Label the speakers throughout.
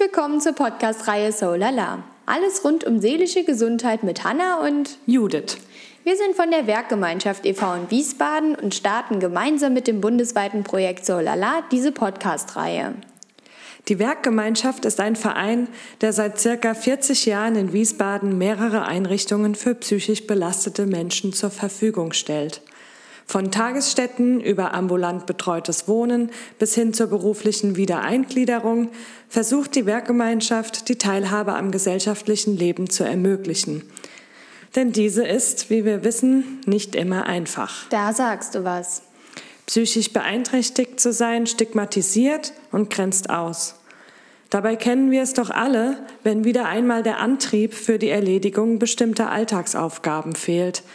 Speaker 1: willkommen zur Podcast-Reihe So Lala. Alles rund um seelische Gesundheit mit Hanna und
Speaker 2: Judith.
Speaker 1: Wir sind von der Werkgemeinschaft e.V. in Wiesbaden und starten gemeinsam mit dem bundesweiten Projekt So Lala diese Podcast-Reihe.
Speaker 2: Die Werkgemeinschaft ist ein Verein, der seit circa 40 Jahren in Wiesbaden mehrere Einrichtungen für psychisch belastete Menschen zur Verfügung stellt. Von Tagesstätten über ambulant betreutes Wohnen bis hin zur beruflichen Wiedereingliederung versucht die Werkgemeinschaft, die Teilhabe am gesellschaftlichen Leben zu ermöglichen. Denn diese ist, wie wir wissen, nicht immer einfach.
Speaker 1: Da sagst du was.
Speaker 2: Psychisch beeinträchtigt zu sein stigmatisiert und grenzt aus. Dabei kennen wir es doch alle, wenn wieder einmal der Antrieb für die Erledigung bestimmter Alltagsaufgaben fehlt –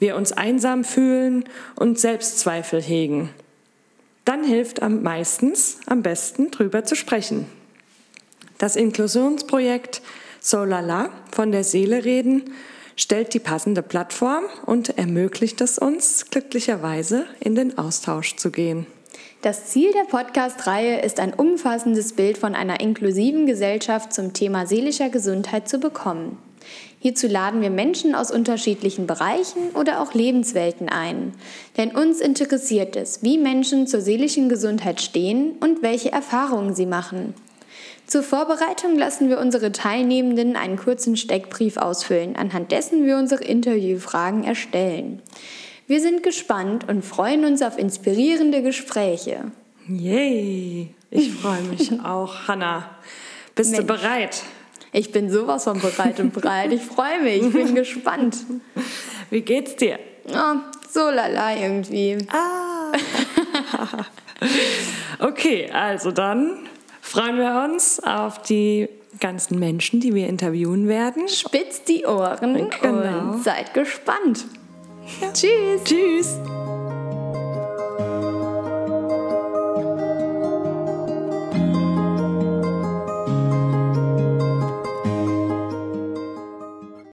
Speaker 2: wir uns einsam fühlen und Selbstzweifel hegen. Dann hilft am meistens am besten drüber zu sprechen. Das Inklusionsprojekt Solala von der Seele reden stellt die passende Plattform und ermöglicht es uns, glücklicherweise in den Austausch zu gehen.
Speaker 1: Das Ziel der Podcast-Reihe ist ein umfassendes Bild von einer inklusiven Gesellschaft zum Thema seelischer Gesundheit zu bekommen. Hierzu laden wir Menschen aus unterschiedlichen Bereichen oder auch Lebenswelten ein. Denn uns interessiert es, wie Menschen zur seelischen Gesundheit stehen und welche Erfahrungen sie machen. Zur Vorbereitung lassen wir unsere Teilnehmenden einen kurzen Steckbrief ausfüllen, anhand dessen wir unsere Interviewfragen erstellen. Wir sind gespannt und freuen uns auf inspirierende Gespräche.
Speaker 2: Yay! Ich freue mich auch, Hanna. Bist Mensch. du bereit?
Speaker 1: Ich bin sowas von bereit und bereit. Ich freue mich, ich bin gespannt.
Speaker 2: Wie geht's dir?
Speaker 1: Oh, so lala irgendwie.
Speaker 2: Ah. okay, also dann freuen wir uns auf die ganzen Menschen, die wir interviewen werden.
Speaker 1: Spitzt die Ohren genau. und seid gespannt. Ja. Tschüss.
Speaker 2: Tschüss.